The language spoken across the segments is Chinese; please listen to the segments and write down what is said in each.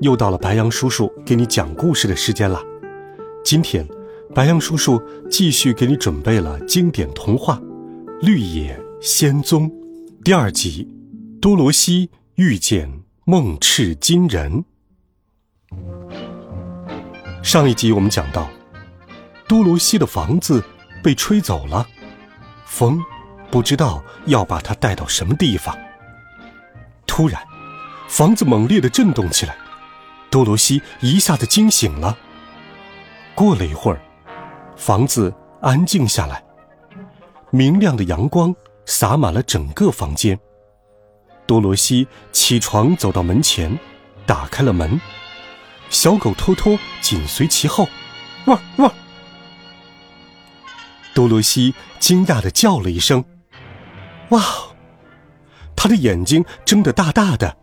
又到了白羊叔叔给你讲故事的时间了。今天，白羊叔叔继续给你准备了经典童话《绿野仙踪》第二集《多罗西遇见梦赤金人》。上一集我们讲到，多罗西的房子被吹走了，风不知道要把它带到什么地方。突然，房子猛烈的震动起来，多罗西一下子惊醒了。过了一会儿，房子安静下来，明亮的阳光洒满了整个房间。多罗西起床走到门前，打开了门，小狗托托紧随其后，汪汪！多罗西惊讶的叫了一声：“哇！”他的眼睛睁得大大的。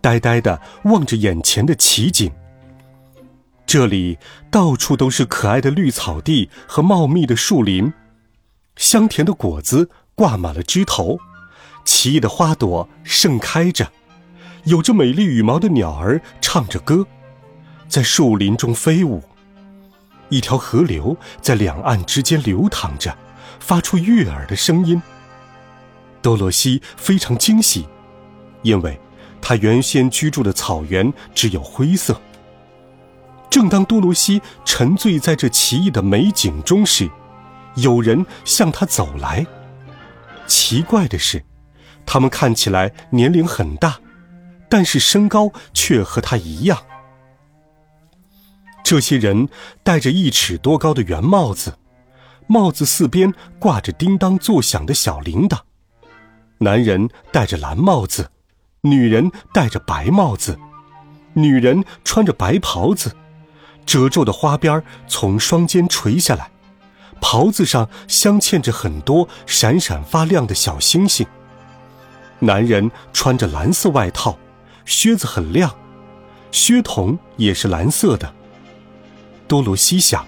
呆呆的望着眼前的奇景。这里到处都是可爱的绿草地和茂密的树林，香甜的果子挂满了枝头，奇异的花朵盛开着，有着美丽羽毛的鸟儿唱着歌，在树林中飞舞。一条河流在两岸之间流淌着，发出悦耳的声音。多罗西非常惊喜，因为。他原先居住的草原只有灰色。正当多罗西沉醉在这奇异的美景中时，有人向他走来。奇怪的是，他们看起来年龄很大，但是身高却和他一样。这些人戴着一尺多高的圆帽子，帽子四边挂着叮当作响的小铃铛。男人戴着蓝帽子。女人戴着白帽子，女人穿着白袍子，褶皱的花边从双肩垂下来，袍子上镶嵌着很多闪闪发亮的小星星。男人穿着蓝色外套，靴子很亮，靴筒也是蓝色的。多罗西想，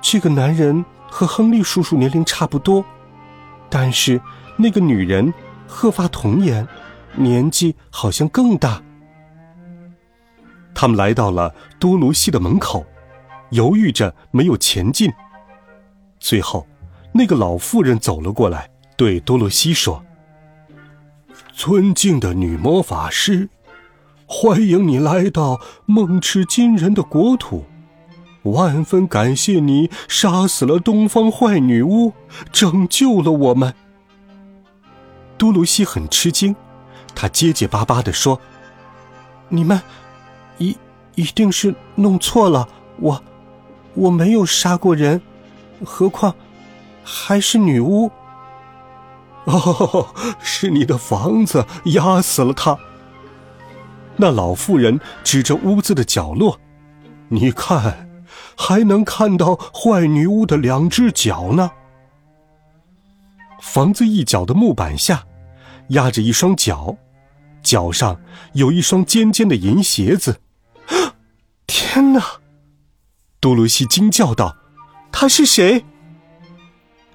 这个男人和亨利叔叔年龄差不多，但是那个女人。鹤发童颜，年纪好像更大。他们来到了多罗西的门口，犹豫着没有前进。最后，那个老妇人走了过来，对多罗西说：“尊敬的女魔法师，欢迎你来到梦赤金人的国土，万分感谢你杀死了东方坏女巫，拯救了我们。”多罗西很吃惊，他结结巴巴地说：“你们，一一定是弄错了，我，我没有杀过人，何况还是女巫。”哦，是你的房子压死了他。那老妇人指着屋子的角落：“你看，还能看到坏女巫的两只脚呢。”房子一角的木板下，压着一双脚，脚上有一双尖尖的银鞋子。天哪！多罗西惊叫道：“他是谁？”“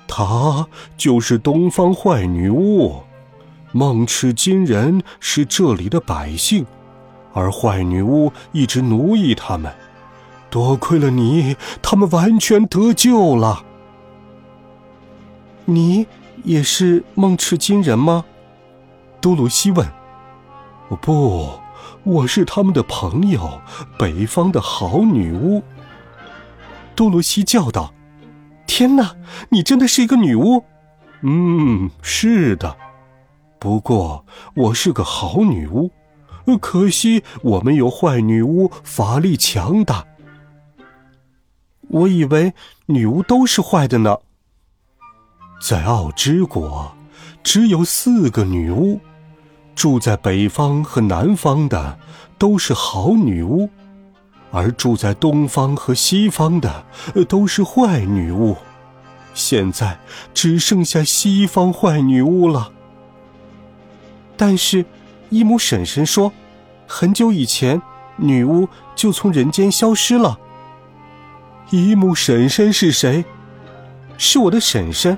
他就是东方坏女巫，梦赤金人是这里的百姓，而坏女巫一直奴役他们。多亏了你，他们完全得救了。”“你。”也是梦赤金人吗？多罗西问。“不，我是他们的朋友，北方的好女巫。”多罗西叫道。“天哪，你真的是一个女巫？”“嗯，是的。不过我是个好女巫，可惜我们有坏女巫法力强大。我以为女巫都是坏的呢。”在奥之国，只有四个女巫，住在北方和南方的都是好女巫，而住在东方和西方的都是坏女巫。现在只剩下西方坏女巫了。但是，伊姆婶婶说，很久以前女巫就从人间消失了。伊姆婶婶是谁？是我的婶婶，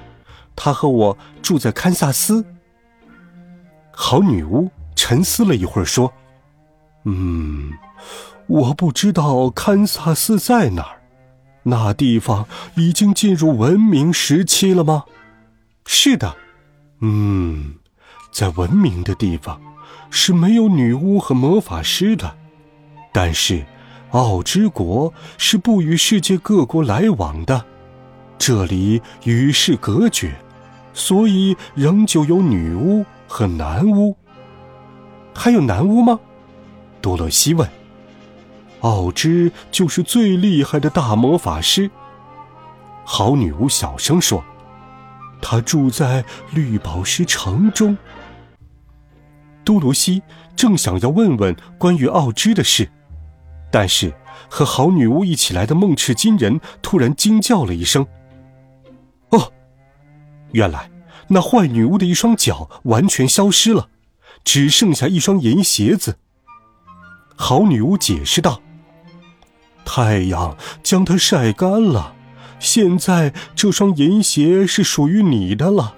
她和我住在堪萨斯。好女巫沉思了一会儿，说：“嗯，我不知道堪萨斯在哪儿。那地方已经进入文明时期了吗？是的。嗯，在文明的地方是没有女巫和魔法师的，但是……”奥之国是不与世界各国来往的，这里与世隔绝，所以仍旧有女巫和男巫。还有男巫吗？多洛西问。奥之就是最厉害的大魔法师。好女巫小声说：“他住在绿宝石城中。”多罗西正想要问问关于奥之的事。但是，和好女巫一起来的梦赤金人突然惊叫了一声：“哦！”原来那坏女巫的一双脚完全消失了，只剩下一双银鞋子。好女巫解释道：“太阳将它晒干了，现在这双银鞋是属于你的了。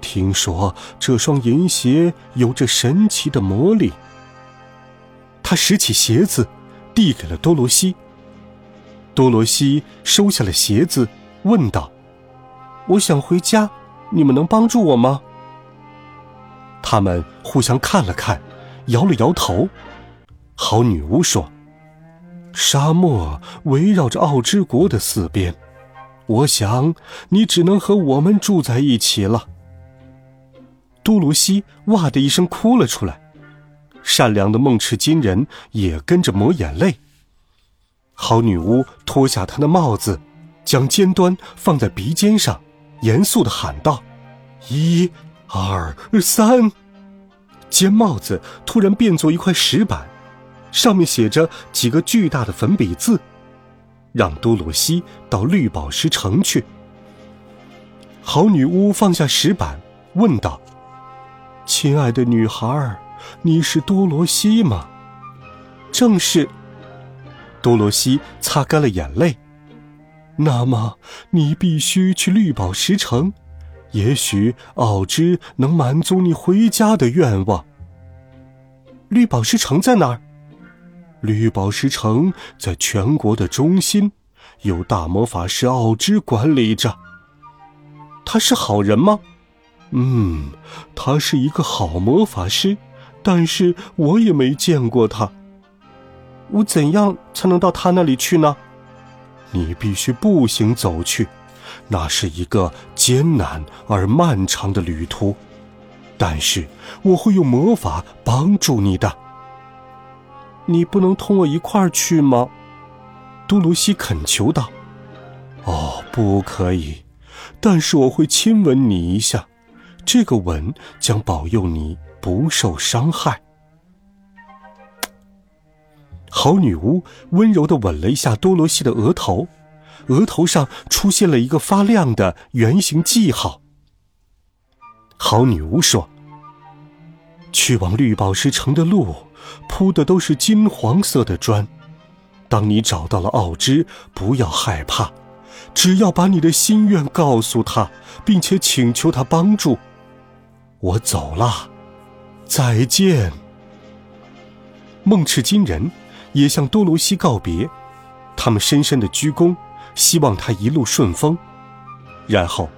听说这双银鞋有着神奇的魔力。”他拾起鞋子。递给了多罗西。多罗西收下了鞋子，问道：“我想回家，你们能帮助我吗？”他们互相看了看，摇了摇头。好女巫说：“沙漠围绕着奥之国的四边，我想你只能和我们住在一起了。”多罗西哇的一声哭了出来。善良的梦赤金人也跟着抹眼泪。好女巫脱下她的帽子，将尖端放在鼻尖上，严肃的喊道：“一、二、三！”尖帽子突然变作一块石板，上面写着几个巨大的粉笔字：“让多罗西到绿宝石城去。”好女巫放下石板，问道：“亲爱的女孩儿。”你是多罗西吗？正是。多罗西擦干了眼泪。那么你必须去绿宝石城，也许奥芝能满足你回家的愿望。绿宝石城在哪儿？绿宝石城在全国的中心，由大魔法师奥芝管理着。他是好人吗？嗯，他是一个好魔法师。但是我也没见过他。我怎样才能到他那里去呢？你必须步行走去，那是一个艰难而漫长的旅途。但是我会用魔法帮助你的。你不能同我一块儿去吗？多罗西恳求道。哦，不可以。但是我会亲吻你一下，这个吻将保佑你。不受伤害。好女巫温柔的吻了一下多罗西的额头，额头上出现了一个发亮的圆形记号。好女巫说：“去往绿宝石城的路铺的都是金黄色的砖。当你找到了奥芝，不要害怕，只要把你的心愿告诉他，并且请求他帮助。我走了。”再见。梦赤金人也向多罗西告别，他们深深的鞠躬，希望他一路顺风。然后，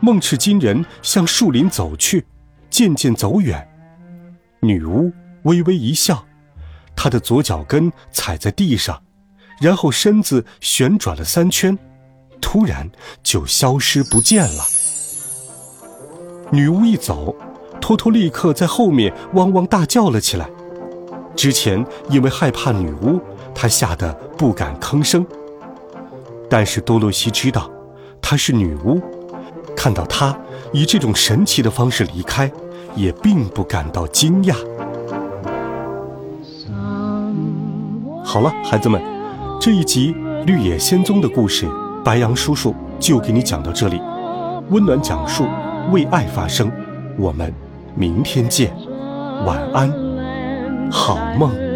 梦赤金人向树林走去，渐渐走远。女巫微微一笑，她的左脚跟踩在地上，然后身子旋转了三圈，突然就消失不见了。女巫一走。托托立刻在后面汪汪大叫了起来。之前因为害怕女巫，他吓得不敢吭声。但是多洛西知道她是女巫，看到她以这种神奇的方式离开，也并不感到惊讶。好了，孩子们，这一集《绿野仙踪》的故事，白羊叔叔就给你讲到这里。温暖讲述，为爱发声。我们明天见，晚安，好梦。